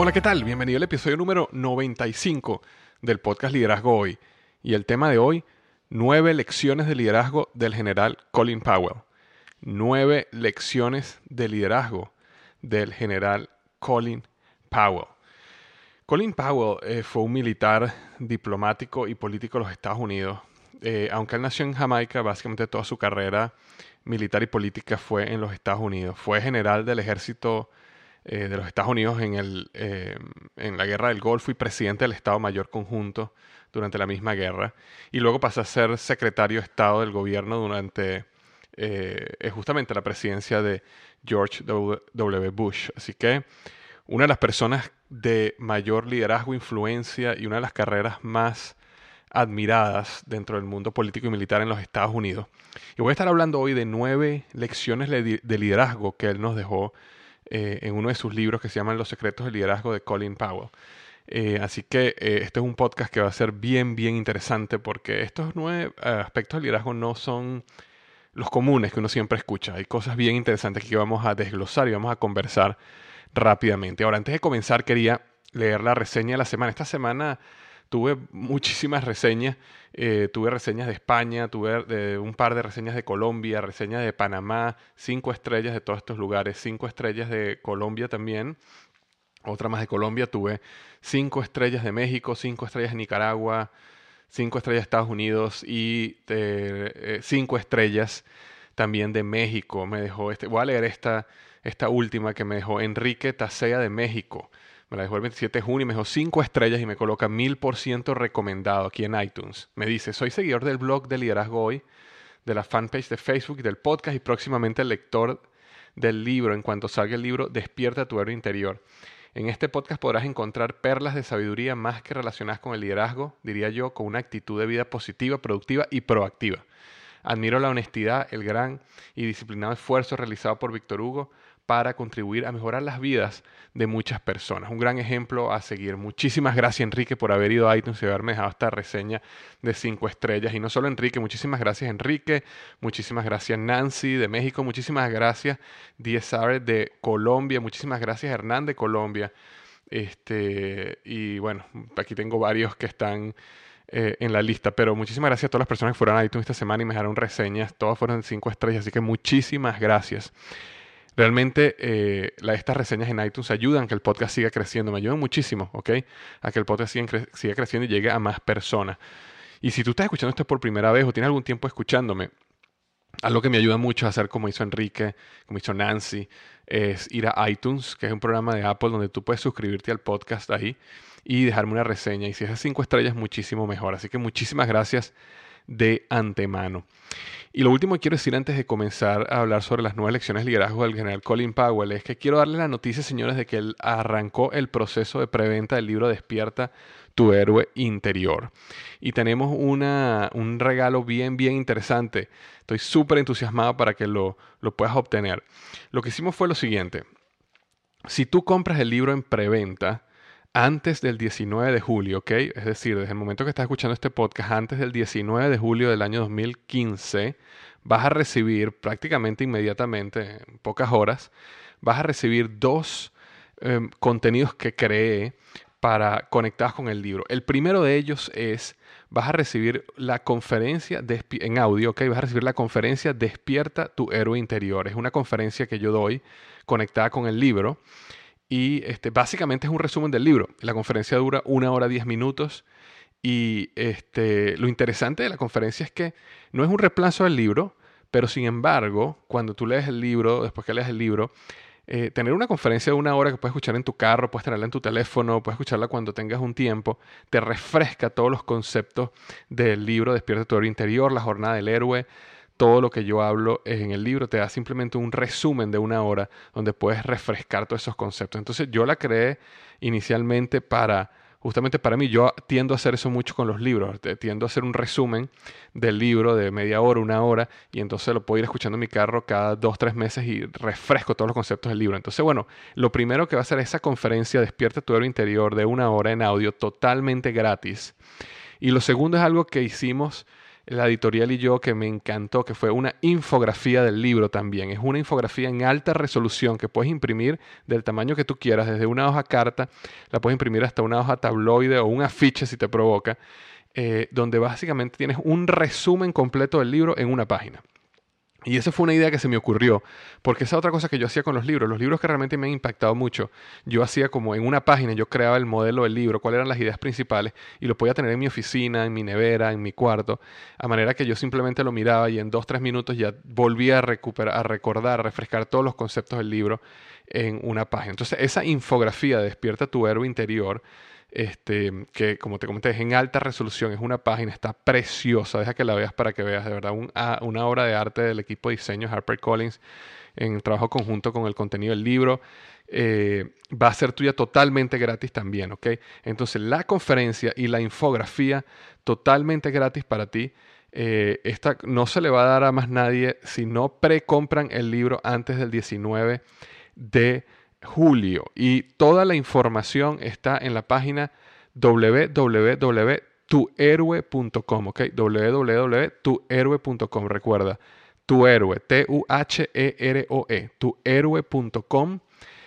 Hola, ¿qué tal? Bienvenido al episodio número 95 del podcast Liderazgo Hoy. Y el tema de hoy, nueve lecciones de liderazgo del general Colin Powell. Nueve lecciones de liderazgo del general Colin Powell. Colin Powell eh, fue un militar diplomático y político de los Estados Unidos. Eh, aunque él nació en Jamaica, básicamente toda su carrera militar y política fue en los Estados Unidos. Fue general del ejército eh, de los Estados Unidos en, el, eh, en la Guerra del Golfo y presidente del Estado Mayor Conjunto durante la misma guerra. Y luego pasó a ser secretario de Estado del gobierno durante eh, justamente la presidencia de George W. Bush. Así que una de las personas de mayor liderazgo, influencia y una de las carreras más admiradas dentro del mundo político y militar en los Estados Unidos. Y voy a estar hablando hoy de nueve lecciones de liderazgo que él nos dejó eh, en uno de sus libros que se llaman Los secretos del liderazgo de Colin Powell. Eh, así que eh, este es un podcast que va a ser bien, bien interesante porque estos nueve aspectos del liderazgo no son los comunes que uno siempre escucha. Hay cosas bien interesantes que vamos a desglosar y vamos a conversar rápidamente. Ahora, antes de comenzar, quería leer la reseña de la semana. Esta semana tuve muchísimas reseñas. Eh, tuve reseñas de España, tuve un par de reseñas de Colombia, reseñas de Panamá, cinco estrellas de todos estos lugares, cinco estrellas de Colombia también. Otra más de Colombia, tuve cinco estrellas de México, cinco estrellas de Nicaragua, cinco estrellas de Estados Unidos y eh, cinco estrellas también de México. Me dejó este, voy a leer esta, esta última que me dejó Enrique Tasea de México me la dejó el 27 de junio y me dejó 5 estrellas y me coloca 1000% recomendado aquí en iTunes. Me dice, soy seguidor del blog de Liderazgo Hoy, de la fanpage de Facebook, del podcast y próximamente el lector del libro. En cuanto salga el libro, Despierta tu héroe interior. En este podcast podrás encontrar perlas de sabiduría más que relacionadas con el liderazgo, diría yo, con una actitud de vida positiva, productiva y proactiva. Admiro la honestidad, el gran y disciplinado esfuerzo realizado por Víctor Hugo para contribuir a mejorar las vidas de muchas personas. Un gran ejemplo a seguir. Muchísimas gracias Enrique por haber ido a iTunes y haberme dejado esta reseña de cinco estrellas. Y no solo Enrique, muchísimas gracias Enrique, muchísimas gracias Nancy de México, muchísimas gracias Diesare de Colombia, muchísimas gracias Hernán de Colombia. Este, y bueno, aquí tengo varios que están eh, en la lista. Pero muchísimas gracias a todas las personas que fueron a iTunes esta semana y me dejaron reseñas. Todas fueron 5 estrellas, así que muchísimas gracias. Realmente eh, estas reseñas en iTunes ayudan a que el podcast siga creciendo, me ayudan muchísimo, ¿ok? A que el podcast siga, creciendo y llegue a más personas. Y si tú estás escuchando esto por primera vez o tienes algún tiempo escuchándome, algo que me ayuda mucho a hacer como hizo Enrique, como hizo Nancy, es ir a iTunes, que es un programa de Apple donde tú puedes suscribirte al podcast ahí y dejarme una reseña. Y si es de cinco estrellas, muchísimo mejor. Así que muchísimas gracias de antemano. Y lo último que quiero decir antes de comenzar a hablar sobre las nuevas elecciones de liderazgo del general Colin Powell es que quiero darle la noticia, señores, de que él arrancó el proceso de preventa del libro Despierta tu héroe interior. Y tenemos una, un regalo bien, bien interesante. Estoy súper entusiasmado para que lo, lo puedas obtener. Lo que hicimos fue lo siguiente. Si tú compras el libro en preventa, antes del 19 de julio, ¿ok? Es decir, desde el momento que estás escuchando este podcast, antes del 19 de julio del año 2015, vas a recibir prácticamente inmediatamente, en pocas horas, vas a recibir dos em, contenidos que creé para conectados con el libro. El primero de ellos es, vas a recibir la conferencia en audio, ¿ok? Vas a recibir la conferencia Despierta tu héroe interior. Es una conferencia que yo doy conectada con el libro y este, básicamente es un resumen del libro. La conferencia dura una hora diez minutos. Y este, lo interesante de la conferencia es que no es un reemplazo del libro, pero sin embargo, cuando tú lees el libro, después que lees el libro, eh, tener una conferencia de una hora que puedes escuchar en tu carro, puedes tenerla en tu teléfono, puedes escucharla cuando tengas un tiempo, te refresca todos los conceptos del libro Despierta tu héroe interior, la jornada del héroe, todo lo que yo hablo en el libro, te da simplemente un resumen de una hora donde puedes refrescar todos esos conceptos. Entonces yo la creé inicialmente para, justamente para mí, yo tiendo a hacer eso mucho con los libros, tiendo a hacer un resumen del libro de media hora, una hora, y entonces lo puedo ir escuchando en mi carro cada dos, tres meses y refresco todos los conceptos del libro. Entonces, bueno, lo primero que va a ser esa conferencia Despierta tu héroe interior de una hora en audio totalmente gratis. Y lo segundo es algo que hicimos la editorial y yo que me encantó, que fue una infografía del libro también. Es una infografía en alta resolución que puedes imprimir del tamaño que tú quieras, desde una hoja carta, la puedes imprimir hasta una hoja tabloide o un afiche si te provoca, eh, donde básicamente tienes un resumen completo del libro en una página. Y esa fue una idea que se me ocurrió, porque esa otra cosa que yo hacía con los libros, los libros que realmente me han impactado mucho, yo hacía como en una página, yo creaba el modelo del libro, cuáles eran las ideas principales, y lo podía tener en mi oficina, en mi nevera, en mi cuarto, a manera que yo simplemente lo miraba y en dos, tres minutos ya volvía a recuperar, a recordar, a refrescar todos los conceptos del libro en una página. Entonces, esa infografía de Despierta tu héroe interior, este, que como te comenté es en alta resolución, es una página, está preciosa, deja que la veas para que veas de verdad una obra de arte del equipo de diseño HarperCollins en trabajo conjunto con el contenido del libro. Eh, va a ser tuya totalmente gratis también, ¿ok? Entonces la conferencia y la infografía totalmente gratis para ti. Eh, esta no se le va a dar a más nadie si no precompran el libro antes del 19 de julio. Y toda la información está en la página www.tuhéroe.com, ¿ok? www.tuhéroe.com, recuerda, tu héroe, T-U-H-E-R-O-E, tuhéroe.com.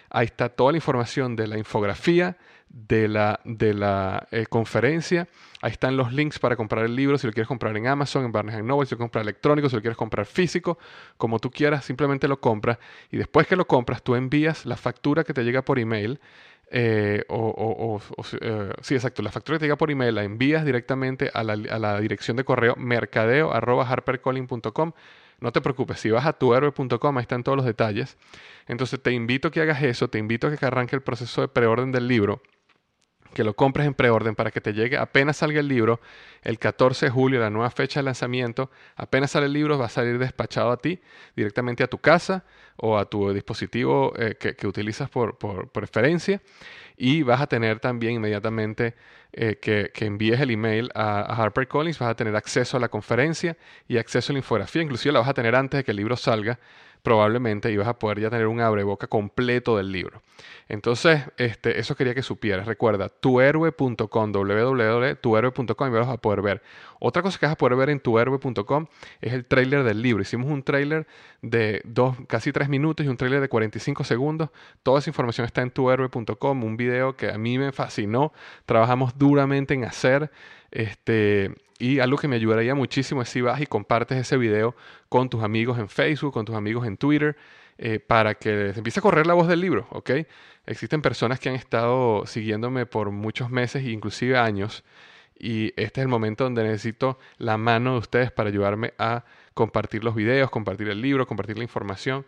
Ahí está toda la información de la infografía, de la, de la eh, conferencia. Ahí están los links para comprar el libro, si lo quieres comprar en Amazon, en Barnes Noble, si lo quieres comprar electrónico, si lo quieres comprar físico, como tú quieras, simplemente lo compras y después que lo compras tú envías la factura que te llega por email. Eh, o, eh, sí, exacto, la factura que te llega por email la envías directamente a la, a la dirección de correo mercadeo No te preocupes, si vas a tuhéroe.com, ahí están todos los detalles. Entonces te invito a que hagas eso, te invito a que arranque el proceso de preorden del libro que lo compres en preorden para que te llegue apenas salga el libro, el 14 de julio, la nueva fecha de lanzamiento, apenas sale el libro, va a salir despachado a ti, directamente a tu casa o a tu dispositivo eh, que, utilizas por, preferencia. Y vas a tener también inmediatamente eh, que, envíes el email a, a HarperCollins, vas a tener acceso a la conferencia y acceso a la infografía, inclusive la vas a tener antes de que el libro salga probablemente ibas a poder ya tener un abreboca completo del libro. Entonces, este, eso quería que supieras. Recuerda, tuhéroe.com, www.tuhéroe.com y vas a poder ver. Otra cosa que vas a poder ver en tuhéroe.com es el trailer del libro. Hicimos un trailer de dos, casi tres minutos y un trailer de 45 segundos. Toda esa información está en tuhéroe.com, un video que a mí me fascinó. Trabajamos duramente en hacer. Este, y algo que me ayudaría muchísimo es si vas y compartes ese video con tus amigos en Facebook, con tus amigos en Twitter, eh, para que les empiece a correr la voz del libro, ¿ok? Existen personas que han estado siguiéndome por muchos meses e inclusive años, y este es el momento donde necesito la mano de ustedes para ayudarme a compartir los videos, compartir el libro, compartir la información,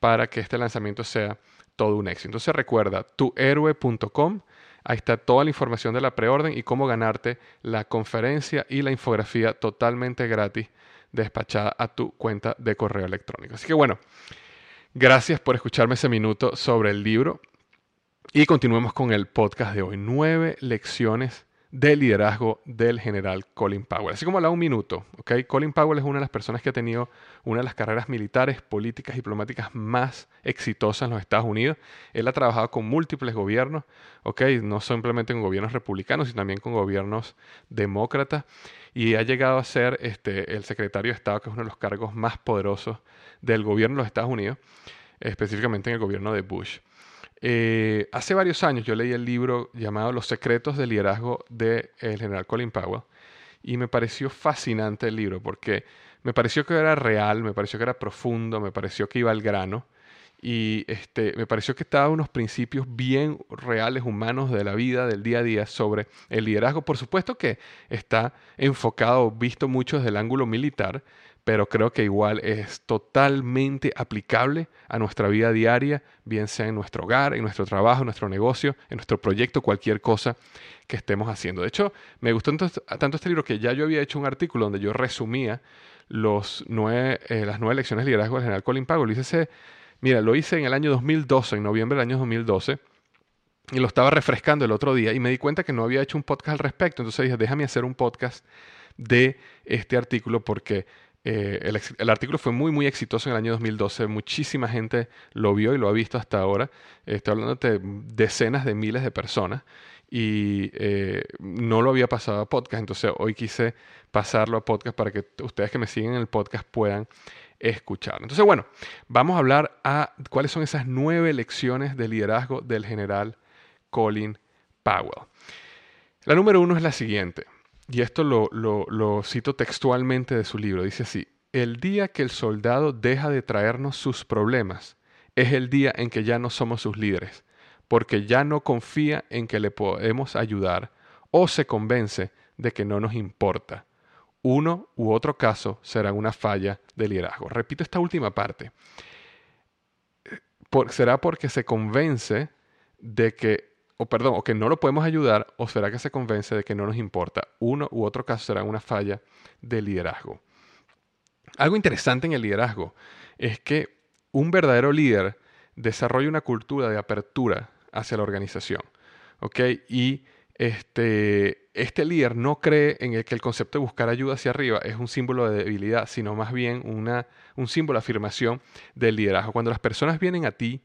para que este lanzamiento sea todo un éxito. Entonces recuerda, tuhéroe.com Ahí está toda la información de la preorden y cómo ganarte la conferencia y la infografía totalmente gratis despachada a tu cuenta de correo electrónico. Así que bueno, gracias por escucharme ese minuto sobre el libro y continuemos con el podcast de hoy. Nueve lecciones de liderazgo del general Colin Powell. Así como la un minuto, ¿ok? Colin Powell es una de las personas que ha tenido una de las carreras militares, políticas, diplomáticas más exitosas en los Estados Unidos. Él ha trabajado con múltiples gobiernos, ¿ok? No simplemente con gobiernos republicanos, sino también con gobiernos demócratas. Y ha llegado a ser este, el secretario de Estado, que es uno de los cargos más poderosos del gobierno de los Estados Unidos, específicamente en el gobierno de Bush. Eh, hace varios años yo leí el libro llamado Los secretos del liderazgo del general Colin Powell y me pareció fascinante el libro porque me pareció que era real, me pareció que era profundo, me pareció que iba al grano y este, me pareció que estaba unos principios bien reales, humanos de la vida, del día a día sobre el liderazgo. Por supuesto que está enfocado, visto mucho desde el ángulo militar, pero creo que igual es totalmente aplicable a nuestra vida diaria, bien sea en nuestro hogar, en nuestro trabajo, en nuestro negocio, en nuestro proyecto, cualquier cosa que estemos haciendo. De hecho, me gustó tanto este libro que ya yo había hecho un artículo donde yo resumía los nueve, eh, las nueve lecciones de liderazgo del general Colin Powell. Hice mira, lo hice en el año 2012, en noviembre del año 2012, y lo estaba refrescando el otro día y me di cuenta que no había hecho un podcast al respecto. Entonces dije, déjame hacer un podcast de este artículo porque eh, el, artículo fue muy, muy exitoso en el año 2012. Muchísima gente lo vio y lo ha visto hasta ahora. estoy hablando de decenas de miles de personas y eh, no lo había pasado a podcast. Entonces hoy quise pasarlo a podcast para que ustedes que me siguen en el podcast puedan escuchar. Entonces, bueno, vamos a hablar a cuáles son esas nueve lecciones de liderazgo del general Colin Powell. La número uno es la siguiente y esto lo, cito textualmente de su libro, dice así, el día que el soldado deja de traernos sus problemas es el día en que ya no somos sus líderes, porque ya no confía en que le podemos ayudar o se convence de que no nos importa. Uno u otro caso será una falla de liderazgo. Repito esta última parte. será porque se convence de que o perdón, o que no lo podemos ayudar, o será que se convence de que no nos importa. Uno u otro caso será una falla de liderazgo. Algo interesante en el liderazgo es que un verdadero líder desarrolla una cultura de apertura hacia la organización. Y este, este líder no cree en el que el concepto de buscar ayuda hacia arriba es un símbolo de debilidad, sino más bien una, un símbolo de afirmación del liderazgo. Cuando las personas vienen a ti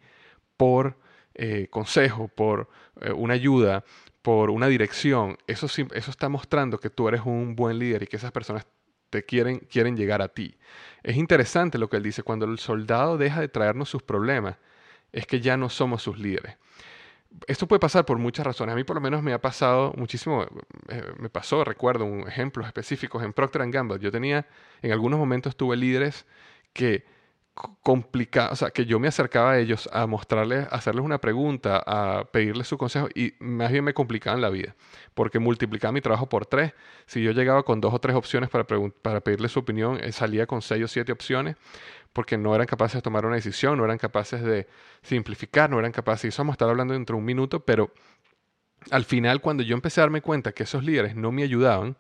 por eh, consejo, por eh, una ayuda, por una dirección, eso, eso está mostrando que tú eres un buen líder y que esas personas te quieren, quieren llegar a ti. Es interesante lo que él dice, cuando el soldado deja de traernos sus problemas, es que ya no somos sus líderes. Esto puede pasar por muchas razones. A mí por lo menos me ha pasado muchísimo, eh, me pasó, recuerdo un ejemplos específicos en Procter Gamble. Yo tenía, en algunos momentos tuve líderes que complicado, o sea, que yo me acercaba a ellos a mostrarles, a hacerles una pregunta, a pedirles su consejo y más bien me complicaban la vida, porque multiplicaba mi trabajo por tres. Si yo llegaba con dos o tres opciones para, para pedirles su opinión, eh, salía con seis o siete opciones, porque no eran capaces de tomar una decisión, no eran capaces de simplificar, no eran capaces, y eso vamos a estar hablando dentro de un minuto, pero al final cuando yo empecé a darme cuenta que esos líderes no me ayudaban,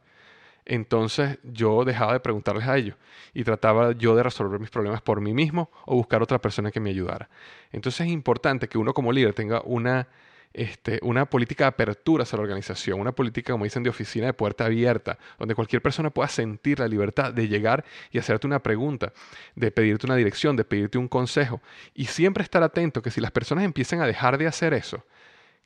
entonces yo dejaba de preguntarles a ellos y trataba yo de resolver mis problemas por mí mismo o buscar otra persona que me ayudara. Entonces es importante que uno como líder tenga una este, una política de apertura hacia la organización, una política, como dicen, de oficina de puerta abierta, donde cualquier persona pueda sentir la libertad de llegar y hacerte una pregunta, de pedirte una dirección, de pedirte un consejo. Y siempre estar atento que si las personas empiezan a dejar de hacer eso,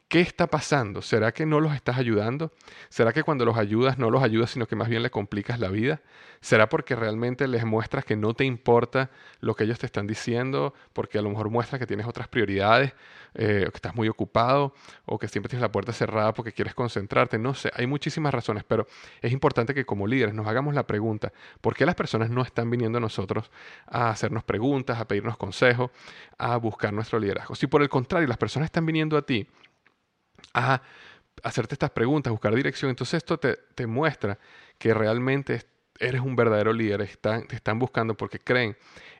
¿Qué está pasando? ¿Será que no los estás ayudando? ¿Será que cuando los ayudas no los ayudas, sino que más bien le complicas la vida? ¿Será porque realmente les muestras que no te importa lo que ellos te están diciendo? Porque a lo mejor muestras que tienes otras prioridades, eh, que estás muy ocupado, o que siempre tienes la puerta cerrada porque quieres concentrarte. No sé, hay muchísimas razones, pero es importante que como líderes nos hagamos la pregunta, ¿por qué las personas no están viniendo a nosotros a hacernos preguntas, a pedirnos consejos, a buscar nuestro liderazgo? Si por el contrario las personas están viniendo a ti, a hacerte estas preguntas, buscar dirección. Entonces esto te, muestra que realmente eres un verdadero líder, están, te están buscando porque creen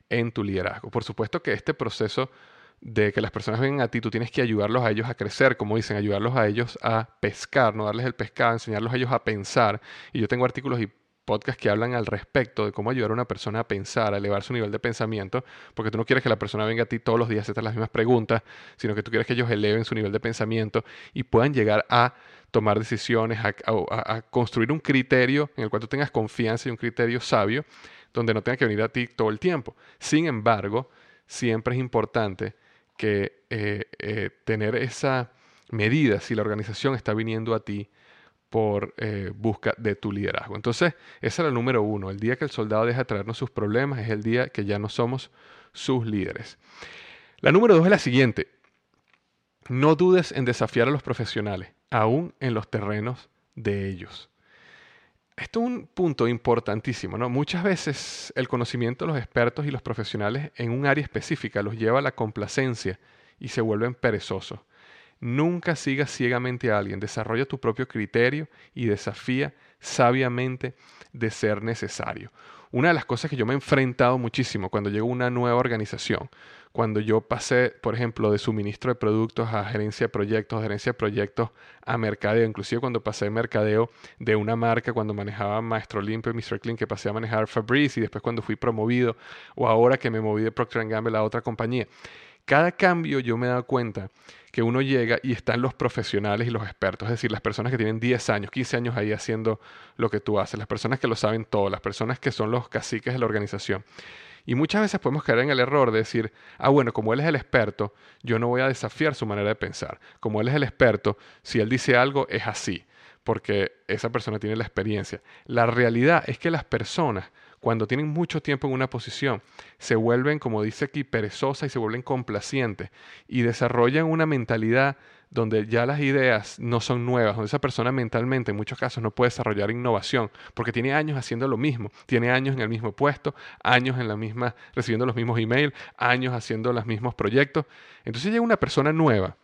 en tu liderazgo. Por supuesto que este proceso de que las personas vengan a ti, tú tienes que ayudarlos a ellos a crecer, como dicen, ayudarlos a ellos a pescar, no darles el pescado, enseñarlos a ellos a pensar. Y yo tengo artículos y podcasts que hablan al respecto de cómo ayudar a una persona a pensar, a elevar su nivel de pensamiento, porque tú no quieres que la persona venga a ti todos los días a hacer las mismas preguntas, sino que tú quieres que ellos eleven su nivel de pensamiento y puedan llegar a tomar decisiones, a, construir un criterio en el cual tú tengas confianza y un criterio sabio, donde no tenga que venir a ti todo el tiempo. Sin embargo, siempre es importante que eh, eh, tener esa medida si la organización está viniendo a ti por eh, busca de tu liderazgo. Entonces, ese era el número uno. El día que el soldado deja de traernos sus problemas es el día que ya no somos sus líderes. La número dos es la siguiente. No dudes en desafiar a los profesionales, aún en los terrenos de ellos. Esto es un punto importantísimo, ¿no? Muchas veces el conocimiento de los expertos y los profesionales en un área específica los lleva a la complacencia y se vuelven perezosos. Nunca sigas ciegamente a alguien, desarrolla tu propio criterio y desafía sabiamente de ser necesario. Una de las cosas que yo me he enfrentado muchísimo cuando llego a una nueva organización, cuando yo pasé, por ejemplo, de suministro de productos a gerencia de proyectos, gerencia de proyectos a mercadeo, inclusive cuando pasé de mercadeo de una marca, cuando manejaba Maestro Limpio y Mr. Clean, que pasé a manejar Fabrice y después cuando fui promovido, o ahora que me moví de Procter Gamble a otra compañía. Cada cambio yo me he dado cuenta que uno llega y están los profesionales y los expertos, es decir, las personas que tienen 10 años, 15 años ahí haciendo lo que tú haces, las personas que lo saben todo, las personas que son los caciques de la organización. Y muchas veces podemos caer en el error de decir, ah, bueno, como él es el experto, yo no voy a desafiar su manera de pensar. Como él es el experto, si él dice algo, es así, porque esa persona tiene la experiencia. La realidad es que las personas cuando tienen mucho tiempo en una posición, se vuelven, como dice aquí, perezosas y se vuelven complacientes y desarrollan una mentalidad donde ya las ideas no son nuevas, donde esa persona mentalmente en muchos casos no puede desarrollar innovación, porque tiene años haciendo lo mismo, tiene años en el mismo puesto, años en la misma, recibiendo los mismos emails, años haciendo los mismos proyectos. Entonces llega una persona nueva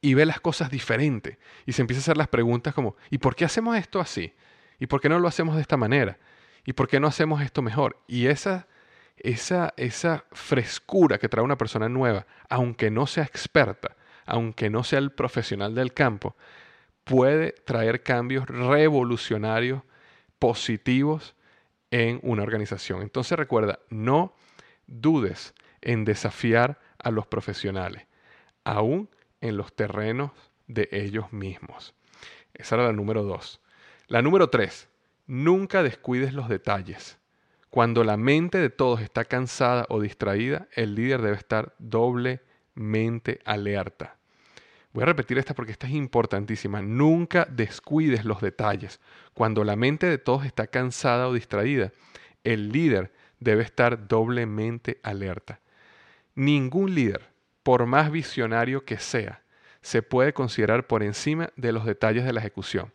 y ve las cosas diferentes y se empieza a hacer las preguntas como, ¿y por qué hacemos esto así? ¿Y por qué no lo hacemos de esta manera? ¿Y por qué no hacemos esto mejor? Y esa, esa, esa frescura que trae una persona nueva, aunque no sea experta, aunque no sea el profesional del campo, puede traer cambios revolucionarios, positivos en una organización. Entonces recuerda, no dudes en desafiar a los profesionales, aún en los terrenos de ellos mismos. Esa era la número dos. La número tres, Nunca descuides los detalles. Cuando la mente de todos está cansada o distraída, el líder debe estar doblemente alerta. Voy a repetir esta porque esta es importantísima. Nunca descuides los detalles. Cuando la mente de todos está cansada o distraída, el líder debe estar doblemente alerta. Ningún líder, por más visionario que sea, se puede considerar por encima de los detalles de la ejecución.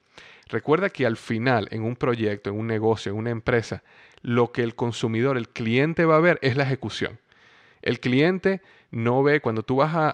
Recuerda que al final, en un proyecto, en un negocio, en una empresa, lo que el consumidor, el cliente va a ver es la ejecución. El cliente no ve, cuando tú vas a,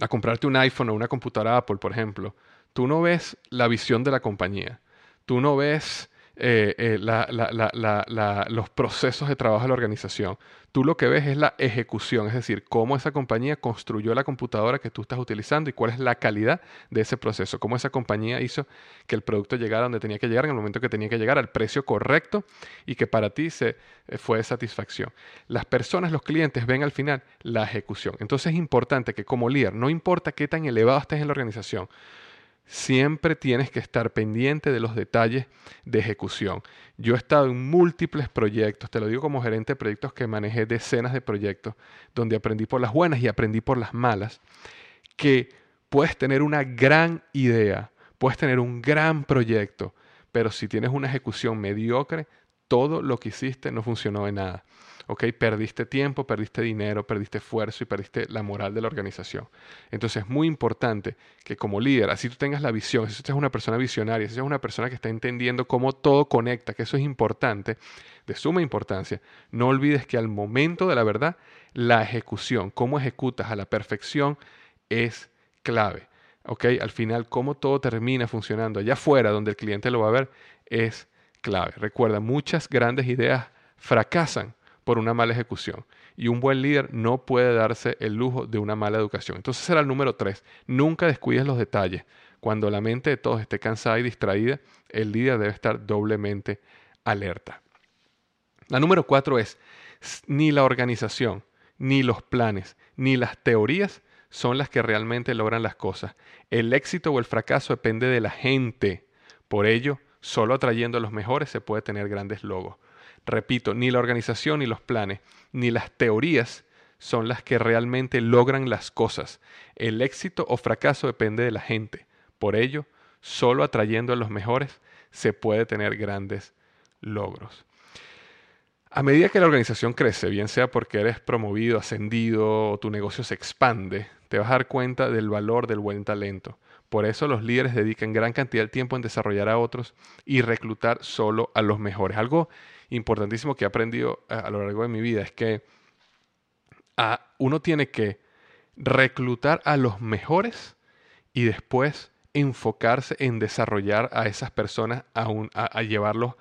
a, comprarte un iPhone o una computadora Apple, por ejemplo, tú no ves la visión de la compañía. Tú no ves eh, eh, los procesos de trabajo de la organización. Tú lo que ves es la ejecución, es decir, cómo esa compañía construyó la computadora que tú estás utilizando y cuál es la calidad de ese proceso, cómo esa compañía hizo que el producto llegara donde tenía que llegar en el momento que tenía que llegar, al precio correcto y que para ti se, eh, fue satisfacción. Las personas, los clientes ven al final la ejecución. Entonces es importante que como líder, no importa qué tan elevado estés en la organización, siempre tienes que estar pendiente de los detalles de ejecución. Yo he estado en múltiples proyectos, te lo digo como gerente de proyectos que manejé decenas de proyectos, donde aprendí por las buenas y aprendí por las malas, que puedes tener una gran idea, puedes tener un gran proyecto, pero si tienes una ejecución mediocre, todo lo que hiciste no funcionó de nada. ¿ok? Perdiste tiempo, perdiste dinero, perdiste esfuerzo y perdiste la moral de la organización. Entonces es muy importante que como líder, así tú tengas la visión, si tú eres una persona visionaria, si eres una persona que está entendiendo cómo todo conecta, que eso es importante, de suma importancia, no olvides que al momento de la verdad, la ejecución, cómo ejecutas a la perfección, es clave. ¿ok? Al final, cómo todo termina funcionando allá afuera, donde el cliente lo va a ver, es clave. Recuerda, muchas grandes ideas fracasan por una mala ejecución. Y un buen líder no puede darse el lujo de una mala educación. Entonces será el número tres. Nunca descuides los detalles. Cuando la mente de todos esté cansada y distraída, el líder debe estar doblemente alerta. La número cuatro es, ni la organización, ni los planes, ni las teorías son las que realmente logran las cosas. El éxito o el fracaso depende de la gente. Por ello, solo atrayendo a los mejores se puede tener grandes logos. Repito, ni la organización, ni los planes, ni las teorías son las que realmente logran las cosas. El éxito o fracaso depende de la gente. Por ello, solo atrayendo a los mejores se puede tener grandes logros. A medida que la organización crece, bien sea porque eres promovido, ascendido o tu negocio se expande, te vas a dar cuenta del valor del buen talento. Por eso los líderes dedican gran cantidad de tiempo en desarrollar a otros y reclutar solo a los mejores. Algo importantísimo que he aprendido a, a lo largo de mi vida es que a- uno tiene que reclutar a los mejores y después enfocarse en desarrollar a esas personas a, a- llevarlos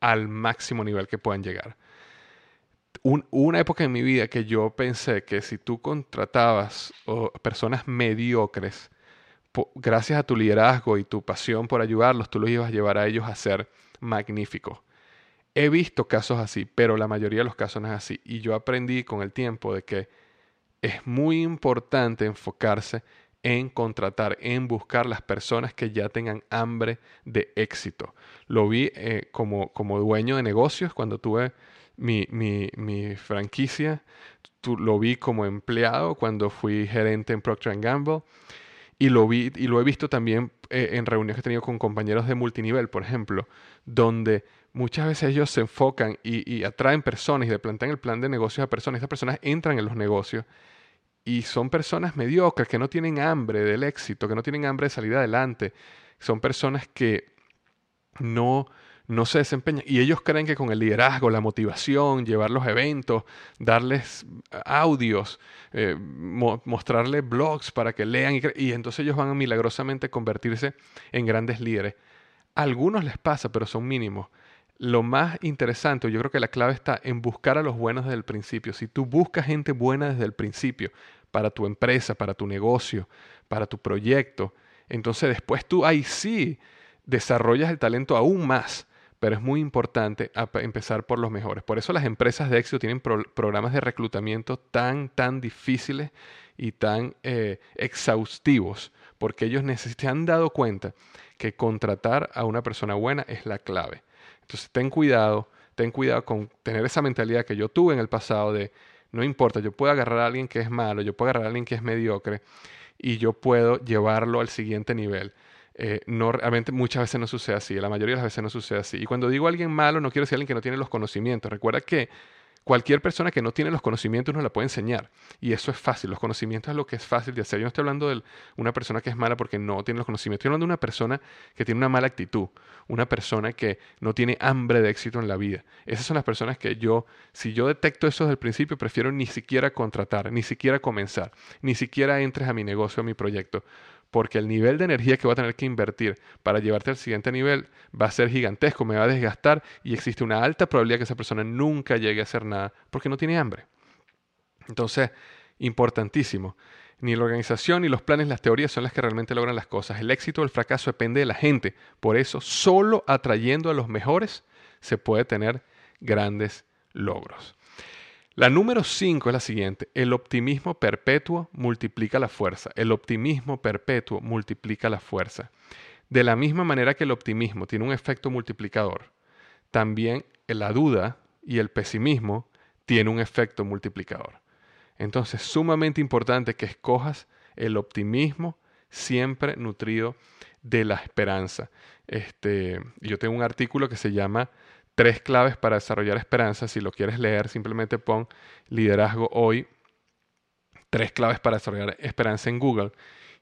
al máximo nivel que puedan llegar. Una época en mi vida que yo pensé que si tú contratabas personas mediocres, gracias a tu liderazgo y tu pasión por ayudarlos, tú los ibas a llevar a ellos a ser magníficos. He visto casos así, pero la mayoría de los casos no es así. Y yo aprendí con el tiempo de que es muy importante enfocarse en contratar, en buscar las personas que ya tengan hambre de éxito. Lo vi eh, como, como dueño de negocios cuando tuve mi, mi- mi franquicia, lo vi como empleado cuando fui gerente en Procter Gamble y lo vi y lo he visto también eh, en reuniones que he tenido con compañeros de multinivel, por ejemplo, donde muchas veces ellos se enfocan y, atraen personas y le plantean el plan de negocios a personas. Estas personas entran en los negocios y son personas mediocres que no tienen hambre del éxito, que no tienen hambre de salir adelante. Son personas que no, no se desempeñan. Y ellos creen que con el liderazgo, la motivación, llevar los eventos, darles audios, eh, mo- mostrarles blogs para que lean y, y entonces ellos van a milagrosamente convertirse en grandes líderes. A algunos les pasa, pero son mínimos. Lo más interesante, yo creo que la clave está en buscar a los buenos desde el principio. Si tú buscas gente buena desde el principio para tu empresa, para tu negocio, para tu proyecto, entonces después tú ahí sí desarrollas el talento aún más, pero es muy importante empezar por los mejores. Por eso las empresas de éxito tienen pro- programas de reclutamiento tan, tan difíciles y tan eh, exhaustivos, porque ellos se han dado cuenta que contratar a una persona buena es la clave. Entonces ten cuidado, ten cuidado con tener esa mentalidad que yo tuve en el pasado de no importa, yo puedo agarrar a alguien que es malo, yo puedo agarrar a alguien que es mediocre y yo puedo llevarlo al siguiente nivel. Eh, no, realmente muchas veces no sucede así, la mayoría de las veces no sucede así. Y cuando digo alguien malo, no quiero decir alguien que no tiene los conocimientos. Recuerda que cualquier persona que no tiene los conocimientos no la puede enseñar. Y eso es fácil. Los conocimientos es lo que es fácil de hacer. Yo no estoy hablando de una persona que es mala porque no tiene los conocimientos. Estoy hablando de una persona que tiene una mala actitud. Una persona que no tiene hambre de éxito en la vida. Esas son las personas que yo, si yo detecto eso desde el principio, prefiero ni siquiera contratar, ni siquiera comenzar, ni siquiera entres a mi negocio, a mi proyecto. Porque el nivel de energía que voy a tener que invertir para llevarte al siguiente nivel va a ser gigantesco, me va a desgastar y existe una alta probabilidad que esa persona nunca llegue a hacer nada porque no tiene hambre. Entonces, importantísimo. Ni la organización, ni los planes, las teorías son las que realmente logran las cosas. El éxito o el fracaso depende de la gente. Por eso, solo atrayendo a los mejores se puede tener grandes logros. La número 5 es la siguiente. El optimismo perpetuo multiplica la fuerza. El optimismo perpetuo multiplica la fuerza. De la misma manera que el optimismo tiene un efecto multiplicador, también la duda y el pesimismo tienen un efecto multiplicador. Entonces, sumamente importante que escojas el optimismo siempre nutrido de la esperanza. Este, yo tengo un artículo que se llama Tres claves para desarrollar esperanza. Si lo quieres leer, simplemente pon liderazgo hoy. Tres claves para desarrollar esperanza en Google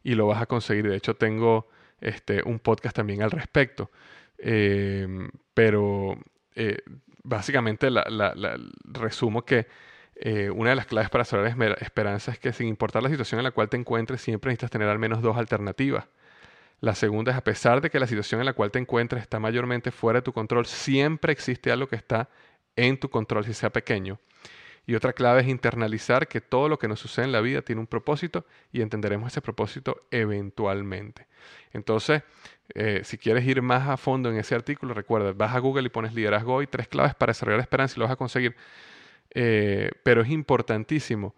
y lo vas a conseguir. De hecho, tengo este, un podcast también al respecto. Eh, pero eh, básicamente resumo que eh, una de las claves para desarrollar esperanza es que sin importar la situación en la cual te encuentres, siempre necesitas tener al menos dos alternativas. La segunda es, a pesar de que la situación en la cual te encuentres está mayormente fuera de tu control, siempre existe algo que está en tu control, si sea pequeño. Y otra clave es internalizar que todo lo que nos sucede en la vida tiene un propósito y entenderemos ese propósito eventualmente. Entonces, eh, si quieres ir más a fondo en ese artículo, recuerda, vas a Google y pones liderazgo y tres claves para desarrollar esperanza y lo vas a conseguir. Eh, pero es importantísimo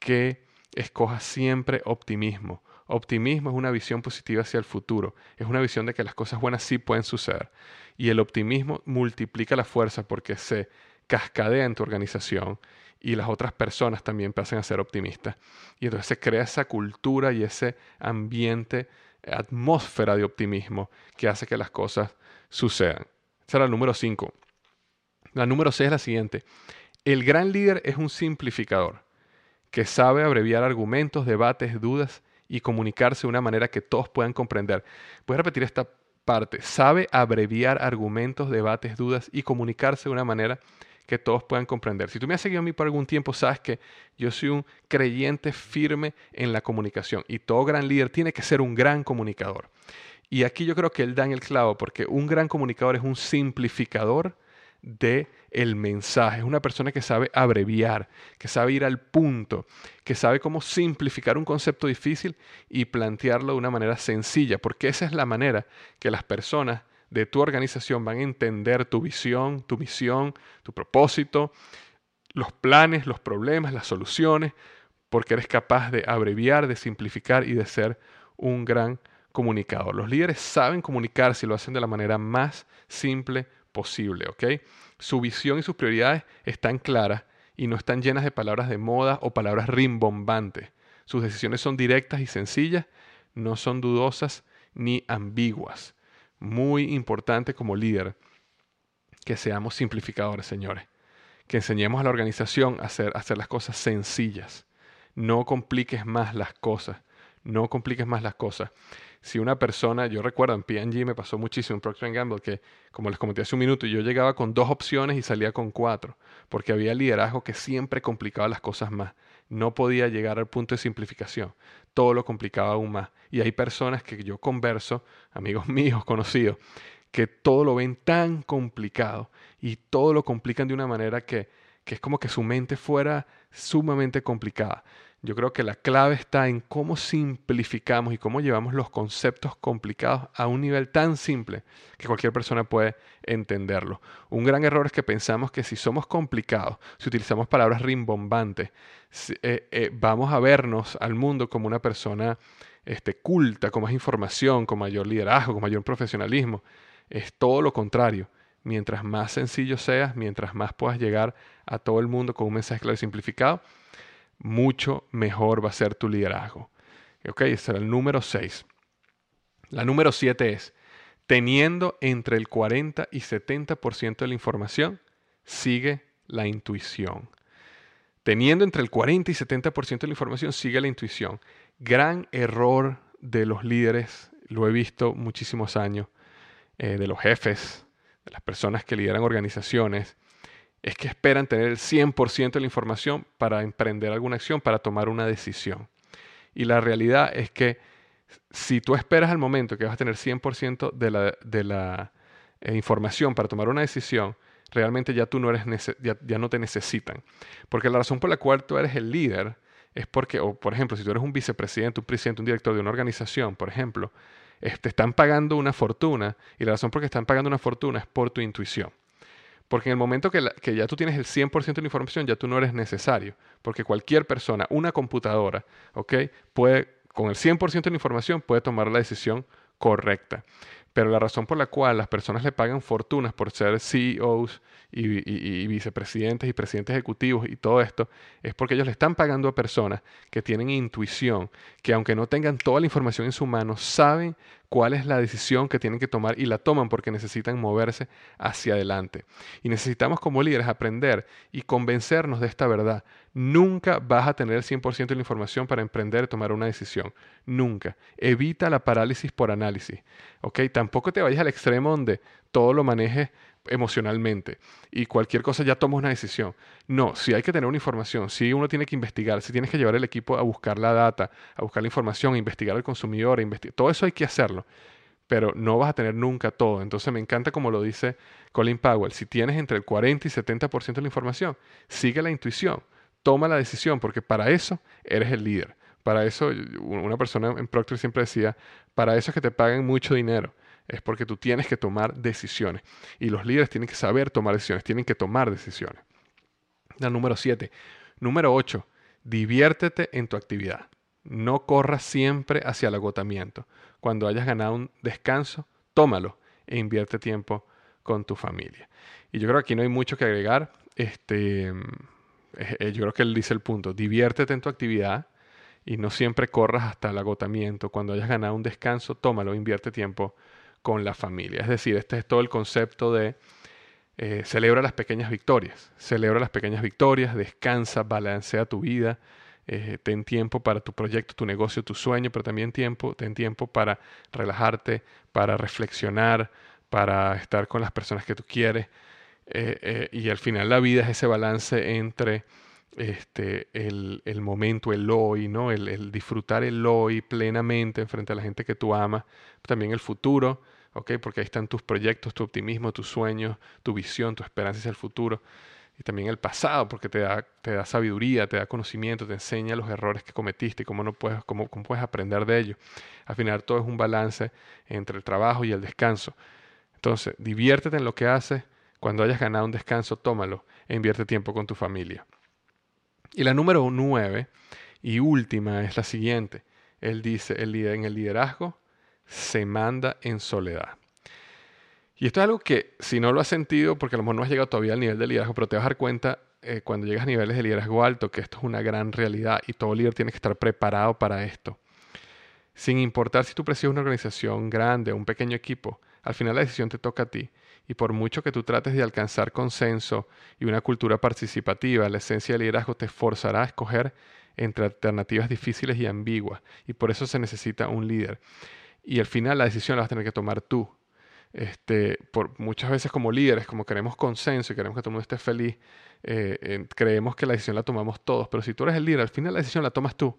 que escojas siempre optimismo. Optimismo es una visión positiva hacia el futuro, es una visión de que las cosas buenas sí pueden suceder. Y el optimismo multiplica la fuerza porque se cascadea en tu organización y las otras personas también pasan a ser optimistas. Y entonces se crea esa cultura y ese ambiente, atmósfera de optimismo que hace que las cosas sucedan. Esa era el número 5. La número 6 es la siguiente. El gran líder es un simplificador que sabe abreviar argumentos, debates, dudas y comunicarse de una manera que todos puedan comprender. Voy a repetir esta parte. Sabe abreviar argumentos, debates, dudas y comunicarse de una manera que todos puedan comprender. Si tú me has seguido a mí por algún tiempo, sabes que yo soy un creyente firme en la comunicación y todo gran líder tiene que ser un gran comunicador. Y aquí yo creo que él da en el clavo porque un gran comunicador es un simplificador de el mensaje. Es una persona que sabe abreviar, que sabe ir al punto, que sabe cómo simplificar un concepto difícil y plantearlo de una manera sencilla, porque esa es la manera que las personas de tu organización van a entender tu visión, tu misión, tu propósito, los planes, los problemas, las soluciones, porque eres capaz de abreviar, de simplificar y de ser un gran comunicador. Los líderes saben comunicarse y lo hacen de la manera más simple posible, ¿ok? Su visión y sus prioridades están claras y no están llenas de palabras de moda o palabras rimbombantes. Sus decisiones son directas y sencillas, no son dudosas ni ambiguas. Muy importante como líder que seamos simplificadores, señores. Que enseñemos a la organización a hacer, a hacer las cosas sencillas. No compliques más las cosas. No compliques más las cosas si una persona, yo recuerdo en P&G me pasó muchísimo en Procter Gamble que, como les comenté hace un minuto, yo llegaba con dos opciones y salía con cuatro, porque había liderazgo que siempre complicaba las cosas más. No podía llegar al punto de simplificación. Todo lo complicaba aún más. Y hay personas que yo converso, amigos míos, conocidos, que todo lo ven tan complicado y todo lo complican de una manera que, que es como que su mente fuera sumamente complicada. Yo creo que la clave está en cómo simplificamos y cómo llevamos los conceptos complicados a un nivel tan simple que cualquier persona puede entenderlo. Un gran error es que pensamos que si somos complicados, si utilizamos palabras rimbombantes, eh, eh, vamos a vernos al mundo como una persona este, culta, con más información, con mayor liderazgo, con mayor profesionalismo. Es todo lo contrario. Mientras más sencillo seas, mientras más puedas llegar a todo el mundo con un mensaje claro y simplificado, mucho mejor va a ser tu liderazgo. Ok, ese será el número 6. La número 7 es, teniendo entre el 40 y 70% de la información, sigue la intuición. Teniendo entre el 40 y 70% de la información, sigue la intuición. Gran error de los líderes, lo he visto muchísimos años, eh, de los jefes, de las personas que lideran organizaciones, es que esperan tener el 100% de la información para emprender alguna acción, para tomar una decisión. Y la realidad es que si tú esperas al momento que vas a tener 100% de la, de la eh, información para tomar una decisión, realmente ya tú no eres ya, no te necesitan. Porque la razón por la cual tú eres el líder es porque, o por ejemplo, si tú eres un vicepresidente, un presidente, un director de una organización, por ejemplo, te están pagando una fortuna y la razón por la que están pagando una fortuna es por tu intuición. Porque en el momento que, ya tú tienes el 100% de la información, ya tú no eres necesario. Porque cualquier persona, una computadora, ¿ok? Puede, con el 100% de la información, puede tomar la decisión correcta. Pero la razón por la cual las personas le pagan fortunas por ser CEOs y, vicepresidentes y presidentes ejecutivos y todo esto es porque ellos le están pagando a personas que tienen intuición, que aunque no tengan toda la información en su mano, saben cuál es la decisión que tienen que tomar y la toman porque necesitan moverse hacia adelante. Y necesitamos como líderes aprender y convencernos de esta verdad. Nunca vas a tener el 100% de la información para emprender y tomar una decisión. Nunca. Evita la parálisis por análisis. ¿ok? Tampoco te vayas al extremo donde todo lo manejes emocionalmente y cualquier cosa ya tomas una decisión. No, si hay que tener una información, si uno tiene que investigar, si tienes que llevar el equipo a buscar la data, a buscar la información, a investigar al consumidor, a todo eso hay que hacerlo, pero no vas a tener nunca todo. Entonces me encanta como lo dice Colin Powell, si tienes entre el 40 y 70% de la información, sigue la intuición toma la decisión, porque para eso eres el líder. Para eso, una persona en Procter siempre decía, para eso es que te pagan mucho dinero. Es porque tú tienes que tomar decisiones. Y los líderes tienen que saber tomar decisiones, tienen que tomar decisiones. La número 7. Número 8. Diviértete en tu actividad. No corras siempre hacia el agotamiento. Cuando hayas ganado un descanso, tómalo e invierte tiempo con tu familia. Y yo creo que aquí no hay mucho que agregar. Este, yo creo que él dice el punto, diviértete en tu actividad y no siempre corras hasta el agotamiento. Cuando hayas ganado un descanso, tómalo, invierte tiempo con la familia. Es decir, este es todo el concepto de eh, celebra las pequeñas victorias, celebra las pequeñas victorias, descansa, balancea tu vida, eh, ten tiempo para tu proyecto, tu negocio, tu sueño, pero también tiempo, ten tiempo para relajarte, para reflexionar, para estar con las personas que tú quieres. Eh, y al final la vida es ese balance entre este, el, el momento, el hoy, ¿no? El, el, disfrutar el hoy plenamente frente a la gente que tú amas, también el futuro, Porque ahí están tus proyectos, tu optimismo, tus sueños, tu visión, tu esperanza hacia el futuro. Y también el pasado, porque te da, te da sabiduría, te da conocimiento, te enseña los errores que cometiste y cómo, no puedes, cómo, cómo puedes aprender de ellos. Al final todo es un balance entre el trabajo y el descanso. Entonces, diviértete en lo que haces, cuando hayas ganado un descanso, tómalo e invierte tiempo con tu familia. Y la número nueve y última es la siguiente. Él dice, el en el liderazgo se manda en soledad. Y esto es algo que si no lo has sentido, porque a lo mejor no has llegado todavía al nivel de liderazgo, pero te vas a dar cuenta eh, cuando llegas a niveles de liderazgo alto que esto es una gran realidad y todo líder tiene que estar preparado para esto. Sin importar si tú presides una organización grande o un pequeño equipo, al final la decisión te toca a ti y por mucho que tú trates de alcanzar consenso y una cultura participativa, la esencia del liderazgo te forzará a escoger entre alternativas difíciles y ambiguas. Y por eso se necesita un líder. Y al final la decisión la vas a tener que tomar tú. Este, por muchas veces como líderes, como queremos consenso y queremos que todo el mundo esté feliz, eh, creemos que la decisión la tomamos todos. Pero si tú eres el líder, al final la decisión la tomas tú.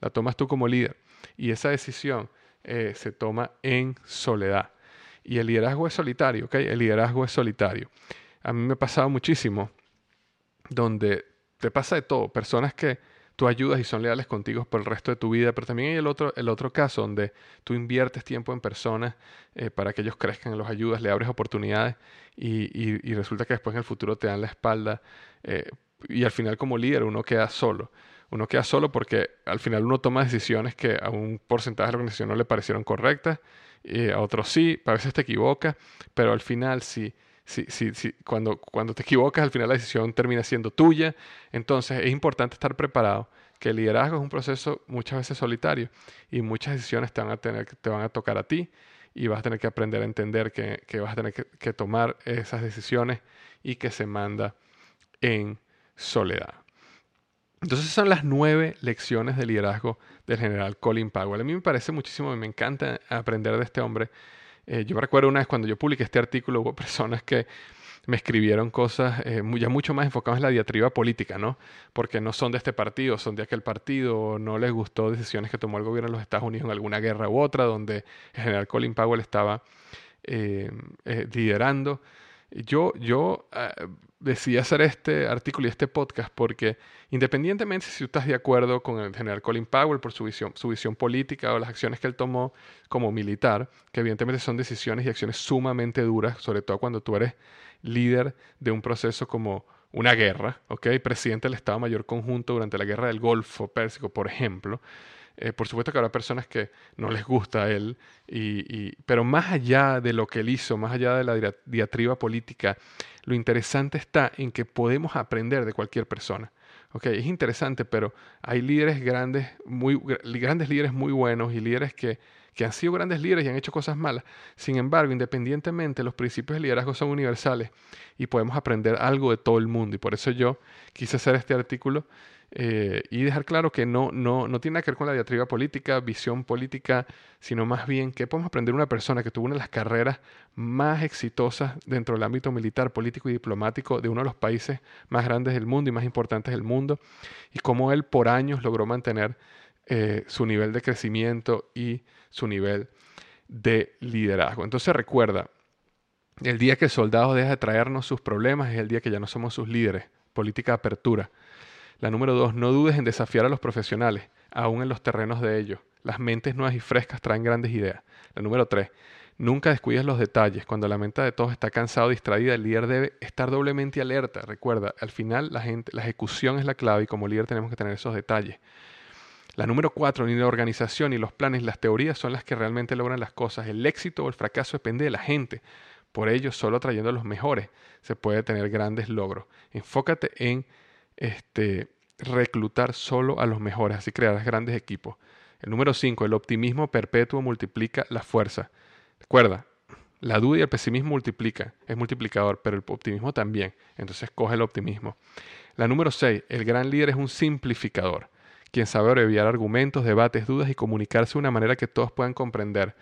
La tomas tú como líder. Y esa decisión eh, se toma en soledad. Y el liderazgo es solitario, ¿ok? El liderazgo es solitario. A mí me ha pasado muchísimo donde te pasa de todo. Personas que tú ayudas y son leales contigo por el resto de tu vida, pero también hay el otro, el otro caso donde tú inviertes tiempo en personas eh, para que ellos crezcan, los ayudas, le abres oportunidades y, resulta que después en el futuro te dan la espalda eh, y al final como líder uno queda solo. Uno queda solo porque al final uno toma decisiones que a un porcentaje de la organización no le parecieron correctas a otros sí, a veces te equivocas, pero al final sí. Si, si, si, cuando, cuando te equivocas, al final la decisión termina siendo tuya. Entonces es importante estar preparado, que el liderazgo es un proceso muchas veces solitario y muchas decisiones te van a, tener, te van a tocar a ti y vas a tener que aprender a entender que, que vas a tener que, que, tomar esas decisiones y que se manda en soledad. Entonces son las nueve lecciones de liderazgo del general Colin Powell. A mí me parece muchísimo y me encanta aprender de este hombre. Eh, yo me recuerdo una vez cuando yo publiqué este artículo, hubo personas que me escribieron cosas eh, ya mucho más enfocadas en la diatriba política, ¿no? Porque no son de este partido, son de aquel partido, no les gustó decisiones que tomó el gobierno de los Estados Unidos en alguna guerra u otra, donde el general Colin Powell estaba eh, liderando. Yo, yo decidí hacer este artículo y este podcast porque independientemente si tú estás de acuerdo con el general Colin Powell por su visión, su visión política o las acciones que él tomó como militar, que evidentemente son decisiones y acciones sumamente duras, sobre todo cuando tú eres líder de un proceso como una guerra, ¿ok? Presidente del Estado Mayor Conjunto durante la Guerra del Golfo Pérsico, por ejemplo. Eh, por supuesto que habrá personas que no les gusta a él, y, pero más allá de lo que él hizo, más allá de la diatriba política, lo interesante está en que podemos aprender de cualquier persona. Okay, es interesante, pero hay líderes grandes, muy, grandes líderes muy buenos y líderes que que han sido grandes líderes y han hecho cosas malas. Sin embargo, independientemente, los principios de liderazgo son universales y podemos aprender algo de todo el mundo. Y por eso yo quise hacer este artículo eh, y dejar claro que no, no, no tiene que ver con la diatriba política, visión política, sino más bien que podemos aprender de una persona que tuvo una de las carreras más exitosas dentro del ámbito militar, político y diplomático de uno de los países más grandes del mundo y más importantes del mundo, y cómo él por años logró mantener eh, su nivel de crecimiento y su nivel de liderazgo. Entonces recuerda, el día que el soldado deja de traernos sus problemas es el día que ya no somos sus líderes. Política de apertura. La número dos, no dudes en desafiar a los profesionales, aún en los terrenos de ellos. Las mentes nuevas y frescas traen grandes ideas. La número tres, nunca descuides los detalles. Cuando la mente de todos está cansado o distraída, el líder debe estar doblemente alerta. Recuerda, al final la, gente, la ejecución es la clave y como líder tenemos que tener esos detalles. La número cuatro, ni la organización, ni los planes, las teorías son las que realmente logran las cosas. El éxito o el fracaso depende de la gente. Por ello, solo trayendo a los mejores se puede tener grandes logros. Enfócate en este, reclutar solo a los mejores, así crearás grandes equipos. El número cinco, el optimismo perpetuo multiplica la fuerza. Recuerda, la duda y el pesimismo multiplican, es multiplicador, pero el optimismo también. Entonces coge el optimismo. La número seis, el gran líder es un simplificador quien sabe abreviar argumentos, debates, dudas y comunicarse de una manera que todos puedan comprender.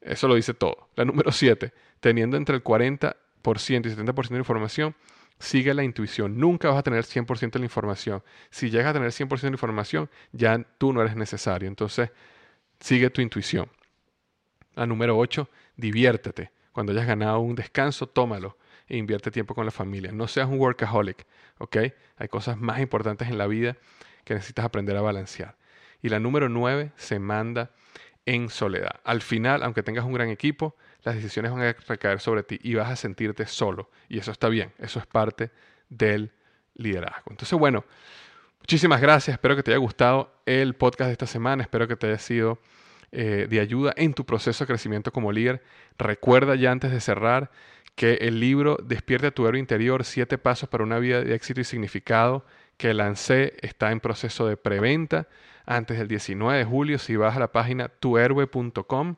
Eso lo dice todo. La número 7, teniendo entre el 40% y 70% de información, sigue la intuición. Nunca vas a tener 100% de la información. Si llegas a tener 100% de la información, ya tú no eres necesario. Entonces, sigue tu intuición. La número 8, diviértete. Cuando hayas ganado un descanso, tómalo e invierte tiempo con la familia. No seas un workaholic, ¿ok? Hay cosas más importantes en la vida que necesitas aprender a balancear. Y la número nueve se manda en soledad. Al final, aunque tengas un gran equipo, las decisiones van a recaer sobre ti y vas a sentirte solo. Y eso está bien, eso es parte del liderazgo. Entonces, bueno, muchísimas gracias. Espero que te haya gustado el podcast de esta semana. Espero que te haya sido eh, de ayuda en tu proceso de crecimiento como líder. Recuerda ya antes de cerrar que el libro Despierte tu héroe interior, siete pasos para una vida de éxito y significado que lancé está en proceso de preventa antes del 19 de julio. Si vas a la página tuhéroe.com,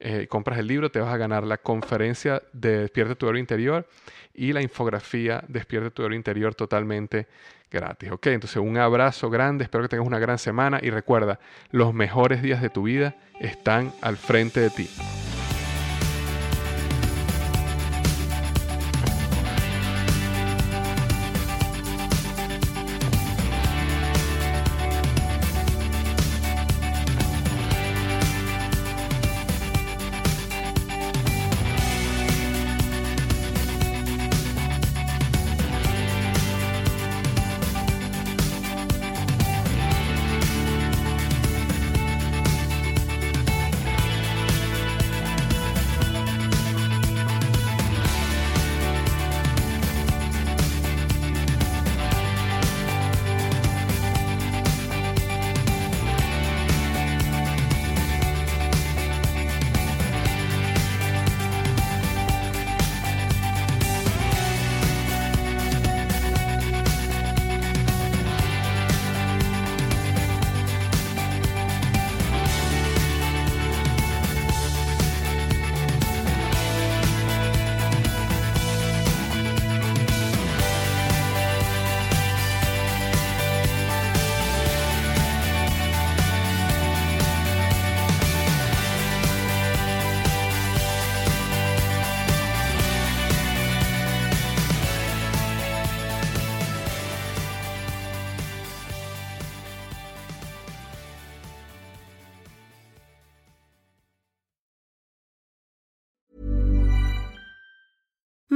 eh, compras el libro, te vas a ganar la conferencia de Despierte tu héroe interior y la infografía Despierte tu héroe interior totalmente gratis. Ok, entonces un abrazo grande, espero que tengas una gran semana y recuerda, los mejores días de tu vida están al frente de ti.